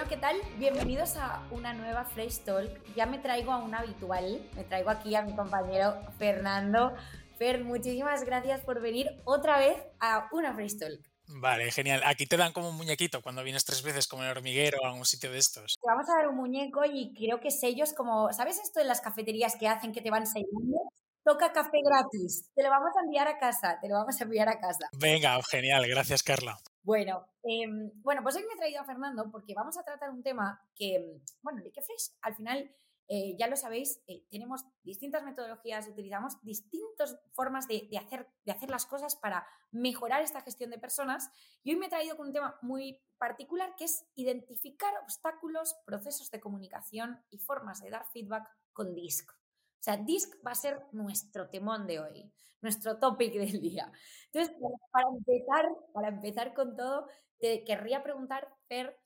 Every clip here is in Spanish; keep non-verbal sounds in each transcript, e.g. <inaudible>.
Bueno, ¿qué tal? Bienvenidos a una nueva Fresh Talk. Ya me traigo a un habitual, me traigo aquí a mi compañero Fernando. Fer, muchísimas gracias por venir otra vez a una Fresh Talk. Vale, genial. Aquí te dan como un muñequito cuando vienes tres veces como en el hormiguero a algún sitio de estos. Te vamos a dar un muñeco y creo que sellos como, ¿sabes esto en las cafeterías que hacen que te van sellando? Toca café gratis. Te lo vamos a enviar a casa, te lo vamos a enviar a casa. Venga, genial. Gracias, Carla. Bueno, em, bueno, pues hoy me he traído a Fernando porque vamos a tratar un tema que, bueno, que Fresh al final eh, ya lo sabéis, eh, tenemos distintas metodologías, utilizamos distintas formas de, hacer, de hacer las cosas para mejorar esta gestión de personas. Y hoy me he traído con un tema muy particular que es identificar obstáculos, procesos de comunicación y formas de dar feedback con DISC. O sea, DISC va a ser nuestro temón de hoy, nuestro topic del día. Entonces, para empezar, para empezar con todo, te querría preguntar, Fer,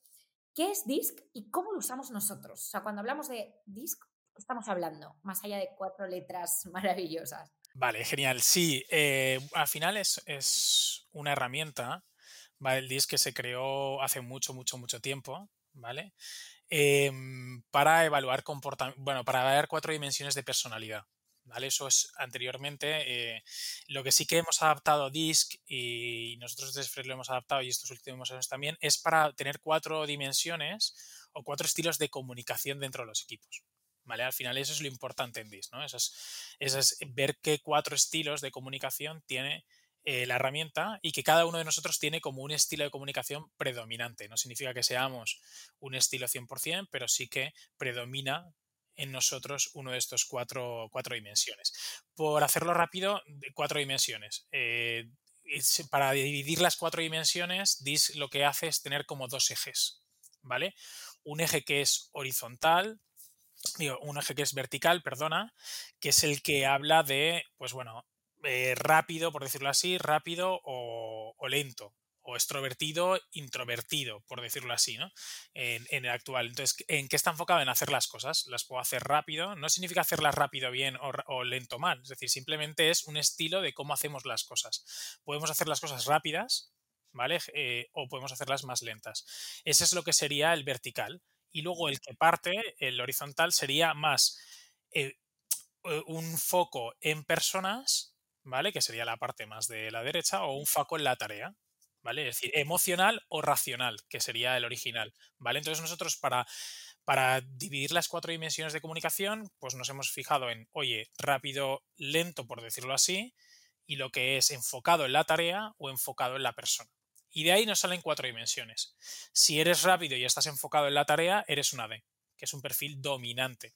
¿Qué es DISC y cómo lo usamos nosotros? O sea, cuando hablamos de DISC, ¿qué estamos hablando? Más allá de cuatro letras <laughs> maravillosas. Vale, genial. Sí, eh, al final es, es una herramienta, ¿vale? El DISC que se creó hace mucho, mucho, mucho tiempo, ¿vale? Em, para evaluar comportamiento, bueno, para ver cuatro dimensiones de personalidad. ¿vale? Eso es anteriormente. Eh, lo que sí que hemos adaptado DISC y nosotros desde lo hemos adaptado y estos últimos años también es para tener cuatro dimensiones o cuatro estilos de comunicación dentro de los equipos. ¿Vale? Al final eso es lo importante en DISC, ¿no? Eso es, ver qué cuatro estilos de comunicación tiene eh, la herramienta y que cada uno de nosotros tiene como un estilo de comunicación predominante. No significa que seamos un estilo 100%, pero sí que predomina en nosotros uno de estos cuatro, cuatro dimensiones. Por hacerlo rápido, cuatro dimensiones. Eh, para dividir las cuatro dimensiones, DIS lo que hace es tener como dos ejes, ¿vale? Un eje que es horizontal, digo, un eje que es vertical, perdona, que es el que habla de, pues bueno, eh, rápido, por decirlo así, rápido o lento, o extrovertido, introvertido, por decirlo así, ¿no? En, el actual. Entonces, ¿en qué está enfocado? En hacer las cosas. Las puedo hacer rápido. No significa hacerlas rápido bien o, lento mal. Es decir, simplemente es un estilo de cómo hacemos las cosas. Podemos hacer las cosas rápidas, ¿vale? Eh, o podemos hacerlas más lentas. Ese es lo que sería el vertical. Y luego el que parte, el horizontal, sería más eh, un foco en personas, ¿vale? Que sería la parte más de la derecha, o un foco en la tarea. ¿vale? Es decir, emocional o racional, que sería el original, ¿vale? Entonces nosotros para, para dividir las cuatro dimensiones de comunicación, pues nos hemos fijado en, oye, rápido, lento, por decirlo así, y lo que es enfocado en la tarea o enfocado en la persona. Y de ahí nos salen cuatro dimensiones. Si eres rápido y estás enfocado en la tarea, eres una D, que es un perfil dominante.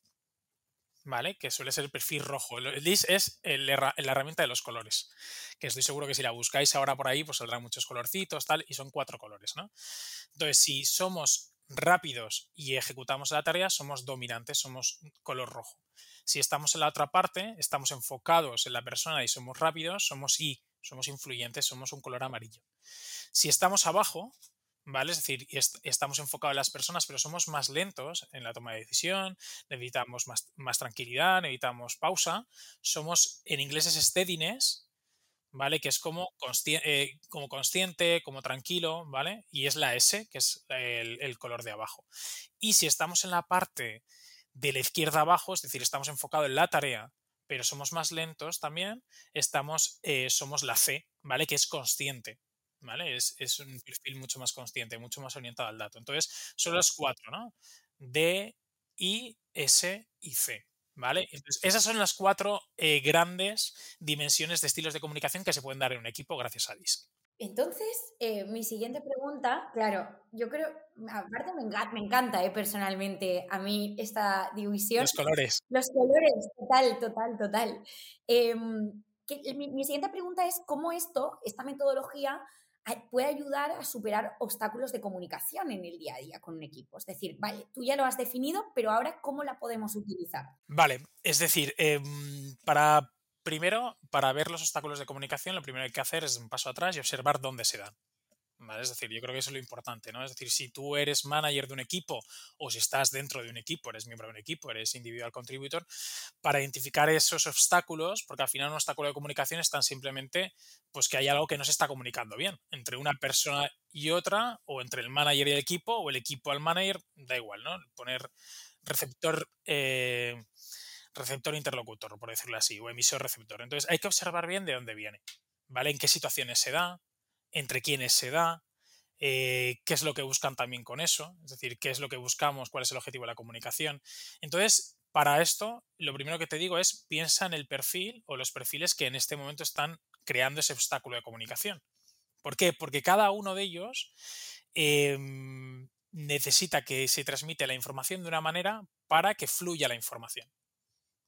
¿Vale? Que suele ser el perfil rojo. El DIS es la herramienta de los colores, que estoy seguro que si la buscáis ahora por ahí, pues saldrán muchos colorcitos, tal, y son cuatro colores, ¿no? Entonces, si somos rápidos y ejecutamos la tarea, somos dominantes, somos color rojo. Si estamos en la otra parte, estamos enfocados en la persona y somos rápidos, somos I, somos influyentes, somos un color amarillo. Si estamos abajo, ¿vale? Es decir, estamos enfocados en las personas, pero somos más lentos en la toma de decisión, necesitamos más, tranquilidad, necesitamos pausa. Somos, en inglés es steadiness, ¿vale? Que es como, eh, como consciente, como tranquilo, ¿vale? Y es la S, que es el, color de abajo. Y si estamos en la parte de la izquierda abajo, es decir, estamos enfocados en la tarea, pero somos más lentos también, estamos, eh, somos la C, ¿vale? Que es consciente. ¿Vale? Es, un perfil mucho más consciente, mucho más orientado al dato. Entonces, son los cuatro, ¿no? D, I, S y C. ¿Vale? Entonces, esas son las cuatro eh, grandes dimensiones de estilos de comunicación que se pueden dar en un equipo gracias a DISC. Entonces, eh, mi siguiente pregunta, claro, yo creo, aparte me encanta, me encanta eh, personalmente a mí esta división. Los colores. Los colores, total, total, total. Em, mi, mi, siguiente pregunta es cómo esto, esta metodología, puede ayudar a superar obstáculos de comunicación en el día a día con un equipo. Es decir, vale, tú ya lo has definido, pero ahora ¿cómo la podemos utilizar? Vale, es decir, em, para primero, para ver los obstáculos de comunicación, lo primero que hay que hacer es un paso atrás y observar dónde se dan. Es decir, yo creo que eso es lo importante, ¿no? Es decir, si tú eres manager de un equipo o si estás dentro de un equipo, eres miembro de un equipo, eres individual contributor, para identificar esos obstáculos, porque al final un obstáculo de comunicación es tan simplemente pues que hay algo que no se está comunicando bien entre una persona y otra, o entre el manager y el equipo, o el equipo al manager, da igual, ¿no? Poner receptor, eh, receptor interlocutor, por decirlo así, o emisor receptor. Entonces hay que observar bien de dónde viene, ¿vale? En qué situaciones se da, entre quiénes se da, eh, qué es lo que buscan también con eso, es decir, qué es lo que buscamos, cuál es el objetivo de la comunicación. Entonces, para esto, lo primero que te digo es piensa en el perfil o los perfiles que en este momento están creando ese obstáculo de comunicación. ¿Por qué? Porque cada uno de ellos em, necesita que se transmite la información de una manera para que fluya la información.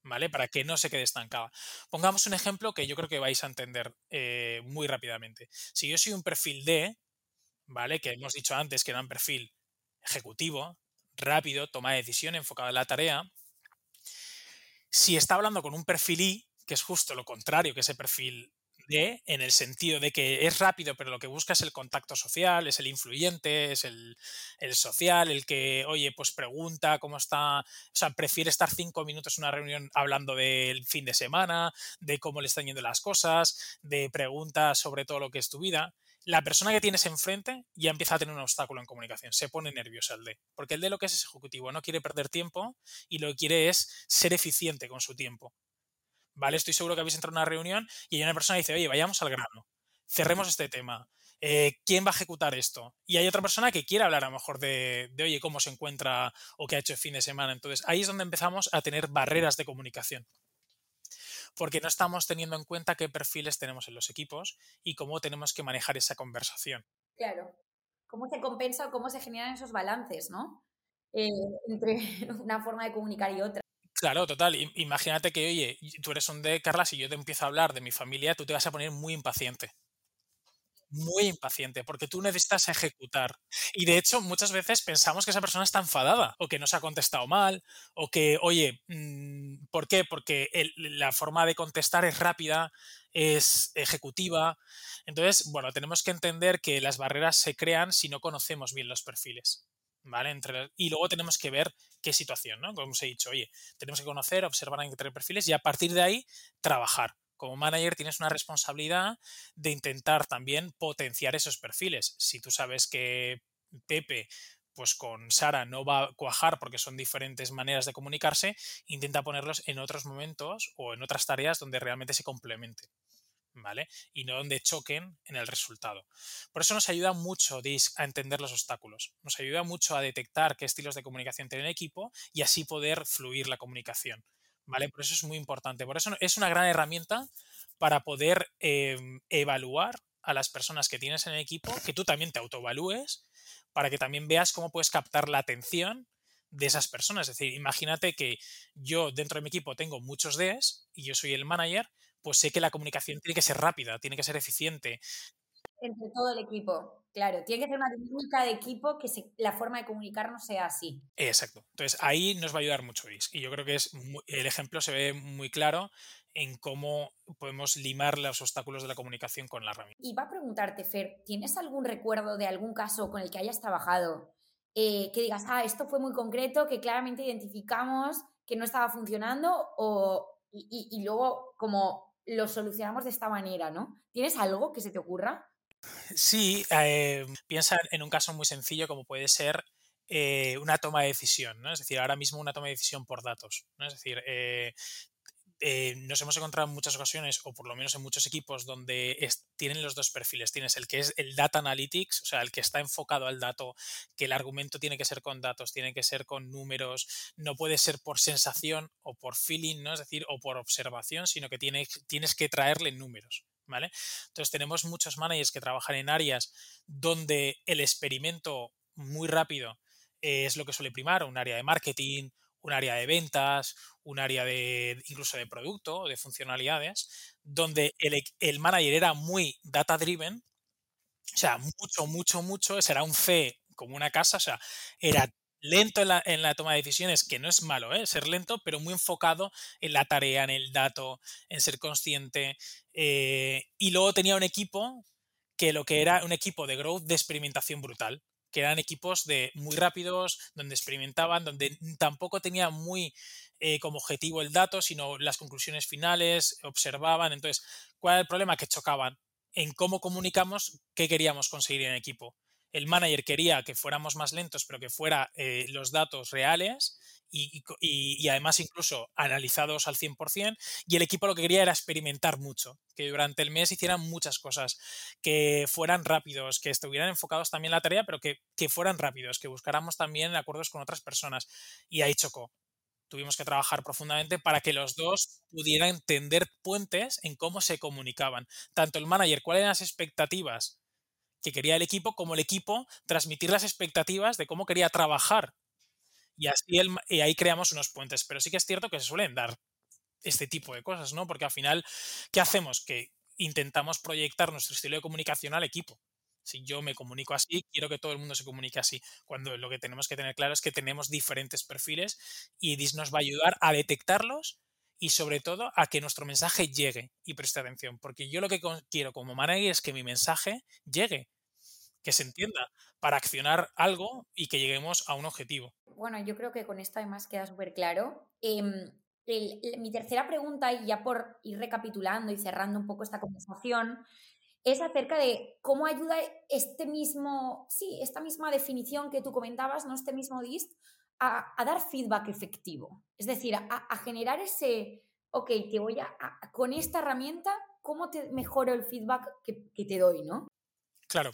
¿Vale? Para que no se quede estancada. Pongamos un ejemplo que yo creo que vais a entender eh, muy rápidamente. Si yo soy un perfil D, ¿vale? Que hemos dicho antes que era un perfil ejecutivo, rápido, toma de decisión, enfocado en la tarea. Si está hablando con un perfil I, que es justo lo contrario que ese perfil en el sentido de que es rápido, pero lo que busca es el contacto social, es el influyente, es el, social, el que, oye, pues pregunta cómo está, o sea, prefiere estar cinco minutos en una reunión hablando del fin de semana, de cómo le están yendo las cosas, de preguntas sobre todo lo que es tu vida. La persona que tienes enfrente ya empieza a tener un obstáculo en comunicación, se pone nervioso el de, porque el de lo que es ejecutivo no quiere perder tiempo y lo que quiere es ser eficiente con su tiempo. ¿Vale? Estoy seguro que habéis entrado en una reunión y hay una persona que dice, oye, vayamos al grano, cerremos este tema. Eh, ¿Quién va a ejecutar esto? Y hay otra persona que quiere hablar a lo mejor de, oye, cómo se encuentra o qué ha hecho el fin de semana. Entonces, ahí es donde empezamos a tener barreras de comunicación. Porque no estamos teniendo en cuenta qué perfiles tenemos en los equipos y cómo tenemos que manejar esa conversación. Claro. ¿Cómo se compensa o cómo se generan esos balances, ¿no? Eh, entre <laughs> una forma de comunicar y otra. Claro, total. Imagínate que, oye, tú eres un de Carla, si yo te empiezo a hablar de mi familia, tú te vas a poner muy impaciente. Muy impaciente, porque tú necesitas ejecutar. Y de hecho, muchas veces pensamos que esa persona está enfadada, o que no se ha contestado mal, o que, oye, mm, ¿por qué? Porque la forma de contestar es rápida, es ejecutiva. Entonces, bueno, tenemos que entender que las barreras se crean si no conocemos bien los perfiles. ¿Vale? Entre, y luego tenemos que ver qué situación, ¿no? Como os he dicho, oye, tenemos que conocer, observar entre perfiles y a partir de ahí trabajar. Como manager tienes una responsabilidad de intentar también potenciar esos perfiles. Si tú sabes que Pepe pues con Sara no va a cuajar porque son diferentes maneras de comunicarse, intenta ponerlos en otros momentos o en otras tareas donde realmente se complementen. Y no donde choquen en el resultado. Por eso nos ayuda mucho a entender los obstáculos, nos ayuda mucho a detectar qué estilos de comunicación tiene el equipo y así poder fluir la comunicación, ¿vale? Por eso es muy importante. Por eso es una gran herramienta para poder em, evaluar a las personas que tienes en el equipo, que tú también te autoevalúes, para que también veas cómo puedes captar la atención de esas personas. Es decir, imagínate que yo dentro de mi equipo tengo muchos Ds y yo soy el manager, pues sé que la comunicación tiene que ser rápida, tiene que ser eficiente. Entre todo el equipo, claro. Tiene que ser una dinámica de equipo que la forma de comunicarnos sea así. Exacto. Entonces ahí nos va a ayudar mucho IS. Y yo creo que es el ejemplo se ve muy claro en cómo podemos limar los obstáculos de la comunicación con la herramienta. Y va a preguntarte, Fer, ¿tienes algún recuerdo de algún caso con el que hayas trabajado eh, que digas, ah, esto fue muy concreto, que claramente identificamos que no estaba funcionando o, y luego como lo solucionamos de esta manera, ¿no? ¿Tienes algo que se te ocurra? Sí, eh, piensa en un caso muy sencillo como puede ser eh, una toma de decisión, ¿no? Es decir, ahora mismo una toma de decisión por datos, ¿no? Es decir, eh, eh, nos hemos encontrado en muchas ocasiones, o por lo menos en muchos equipos, donde tienen los dos perfiles. Tienes el que es el data analytics, o sea, el que está enfocado al dato, que el argumento tiene que ser con datos, tiene que ser con números, no puede ser por sensación o por feeling, ¿no? Es decir, o por observación, sino que tienes, tienes que traerle números. ¿Vale? Entonces tenemos muchos managers que trabajan en áreas donde el experimento muy rápido es lo que suele primar, un área de marketing, un área de ventas, un área de incluso de producto, de funcionalidades, donde el, el manager era muy data driven, o sea, mucho, mucho, mucho, será un fe como una casa, o sea, era lento en la, en la, toma de decisiones, que no es malo, ¿eh? ser lento, pero muy enfocado en la tarea, en el dato, en ser consciente. Eh, y luego tenía un equipo que lo que era un equipo de growth de experimentación brutal que eran equipos de muy rápidos, donde experimentaban, donde tampoco tenía muy eh, como objetivo el dato, sino las conclusiones finales, observaban. Entonces, ¿cuál era el problema? Que chocaban en cómo comunicamos qué queríamos conseguir en equipo. El manager quería que fuéramos más lentos, pero que fuera eh, los datos reales y, además incluso analizados al 100%, y el equipo lo que quería era experimentar mucho, que durante el mes hicieran muchas cosas, que fueran rápidos, que estuvieran enfocados también en la tarea, pero que, que fueran rápidos, que buscáramos también acuerdos con otras personas. Y ahí chocó. Tuvimos que trabajar profundamente para que los dos pudieran tender puentes en cómo se comunicaban. Tanto el manager, cuáles eran las expectativas que quería el equipo, como el equipo transmitir las expectativas de cómo quería trabajar y así el, y ahí creamos unos puentes. Pero sí que es cierto que se suelen dar este tipo de cosas, ¿no? Porque al final, ¿qué hacemos? Que intentamos proyectar nuestro estilo de comunicación al equipo. Si yo me comunico así, quiero que todo el mundo se comunique así. Cuando lo que tenemos que tener claro es que tenemos diferentes perfiles y DIS nos va a ayudar a detectarlos y sobre todo a que nuestro mensaje llegue y preste atención. Porque yo lo que quiero como manager es que mi mensaje llegue, que se entienda, para accionar algo y que lleguemos a un objetivo bueno, yo creo que con esto además queda súper claro. Em, mi tercera pregunta, y ya por ir recapitulando y cerrando un poco esta conversación, es acerca de cómo ayuda este mismo, sí, esta misma definición que tú comentabas, ¿no? Este mismo DIST, a, dar feedback efectivo. Es decir, a, generar ese, ok, te voy a, con esta herramienta, ¿cómo te mejoro el feedback que, que te doy, no? Claro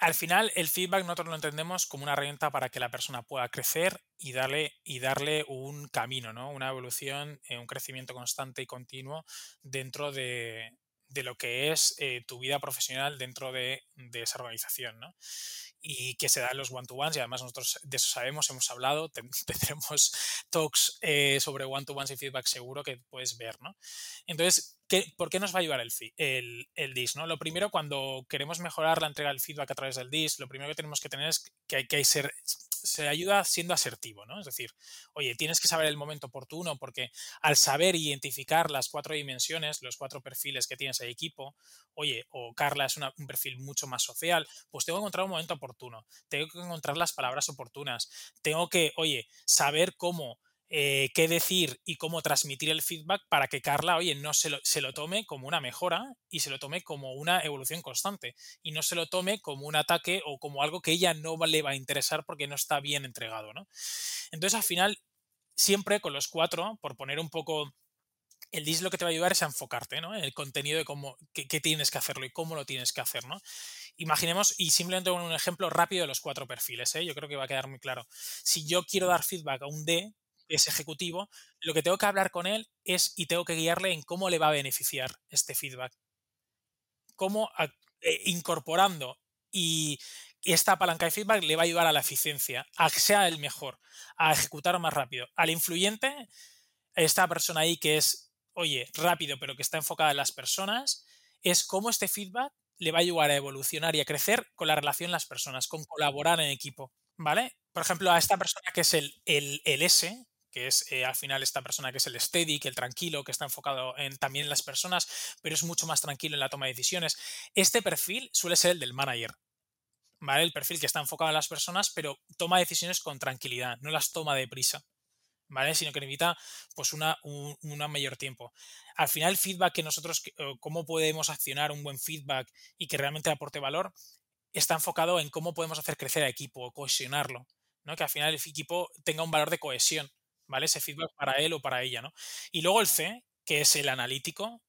al final el feedback nosotros lo entendemos como una herramienta para que la persona pueda crecer y darle, y darle un camino, ¿no? una evolución, eh, un crecimiento constante y continuo dentro de, lo que es eh, tu vida profesional dentro de, de esa organización. ¿no? y que se dan los one-to-ones y además nosotros de eso sabemos, hemos hablado, <laughs> tendremos talks eh, sobre one-to-ones y feedback seguro que puedes ver, ¿no? Entonces, ¿qué, ¿por qué nos va a ayudar el, DIS? ¿no? Lo primero, cuando queremos mejorar la entrega del feedback a través del DIS, lo primero que tenemos que tener es que hay que ser se ayuda siendo asertivo, ¿no? Es decir, oye, tienes que saber el momento oportuno porque al saber identificar las cuatro dimensiones, los cuatro perfiles que tienes de equipo, oye, o Carla es un perfil mucho más social, pues tengo que encontrar un momento oportuno, tengo que encontrar las palabras oportunas, tengo que, oye, saber cómo eh, qué decir y cómo transmitir el feedback para que Carla, oye, no se lo, se lo, tome como una mejora y se lo tome como una evolución constante y no se lo tome como un ataque o como algo que ella no le va a interesar porque no está bien entregado, ¿no? Entonces, al final, siempre con los cuatro, por poner un poco el DIS lo que te va a ayudar es a enfocarte ¿no? en el contenido de cómo qué, tienes que hacerlo y cómo lo tienes que hacer. ¿no? Imaginemos, y simplemente un ejemplo rápido de los cuatro perfiles, ¿eh? yo creo que va a quedar muy claro. Si yo quiero dar feedback a un D, es ejecutivo, lo que tengo que hablar con él es y tengo que guiarle en cómo le va a beneficiar este feedback. Cómo eh, incorporando y esta palanca de feedback le va a ayudar a la eficiencia, a que sea el mejor, a ejecutar más rápido. Al influyente, esta persona ahí que es, oye, rápido, pero que está enfocada en las personas, es cómo este feedback le va a ayudar a evolucionar y a crecer con la relación en las personas, con colaborar en equipo. ¿Vale? Por ejemplo, a esta persona que es el, el, el S, que es eh, al final esta persona que es el steady, que el tranquilo, que está enfocado en, también en las personas, pero es mucho más tranquilo en la toma de decisiones. Este perfil suele ser el del manager, ¿vale? El perfil que está enfocado en las personas, pero toma decisiones con tranquilidad, no las toma deprisa, ¿vale? Sino que necesita pues una, un mayor tiempo. Al final el feedback que nosotros, cómo podemos accionar un buen feedback y que realmente aporte valor, está enfocado en cómo podemos hacer crecer al equipo, cohesionarlo, ¿no? Que al final el equipo tenga un valor de cohesión ¿vale? Ese feedback para él o para ella, ¿no? Y luego el C, que es el analítico,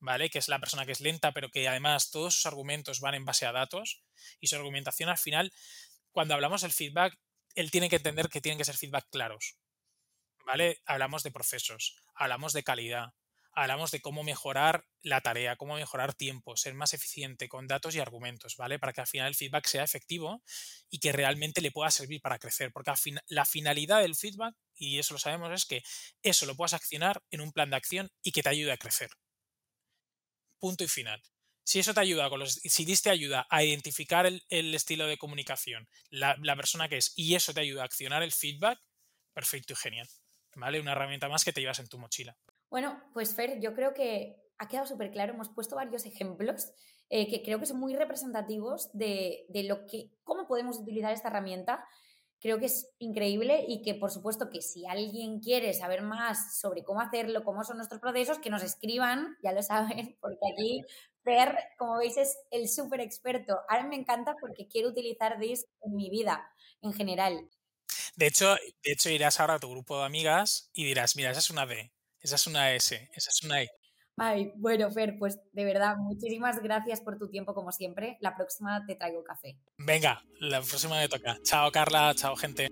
¿vale? Que es la persona que es lenta, pero que además todos sus argumentos van en base a datos y su argumentación al final, cuando hablamos del feedback, él tiene que entender que tienen que ser feedback claros, ¿vale? Hablamos de procesos, hablamos de calidad, hablamos de cómo mejorar la tarea, cómo mejorar tiempo, ser más eficiente con datos y argumentos, ¿vale? Para que al final el feedback sea efectivo y que realmente le pueda servir para crecer. Porque la finalidad del feedback, y eso lo sabemos, es que eso lo puedas accionar en un plan de acción y que te ayude a crecer. Punto y final. Si eso te ayuda, con los, si diste ayuda a identificar el, estilo de comunicación, la, la persona que es, y eso te ayuda a accionar el feedback, perfecto y genial. ¿Vale? Una herramienta más que te llevas en tu mochila. Bueno, pues Fer, yo creo que ha quedado súper claro, hemos puesto varios ejemplos eh, que creo que son muy representativos de, de, lo que, cómo podemos utilizar esta herramienta. Creo que es increíble y que por supuesto que si alguien quiere saber más sobre cómo hacerlo, cómo son nuestros procesos, que nos escriban, ya lo saben, porque aquí Fer, como veis, es el súper experto. Ahora me encanta porque quiero utilizar DIS en mi vida en general. De hecho, de hecho, irás ahora a tu grupo de amigas y dirás, mira, esa es una D, esa es una S, esa es una E. Ay, bueno, Fer, pues de verdad, muchísimas gracias por tu tiempo como siempre. La próxima te traigo café. Venga, la próxima me toca. Chao, Carla, chao, gente.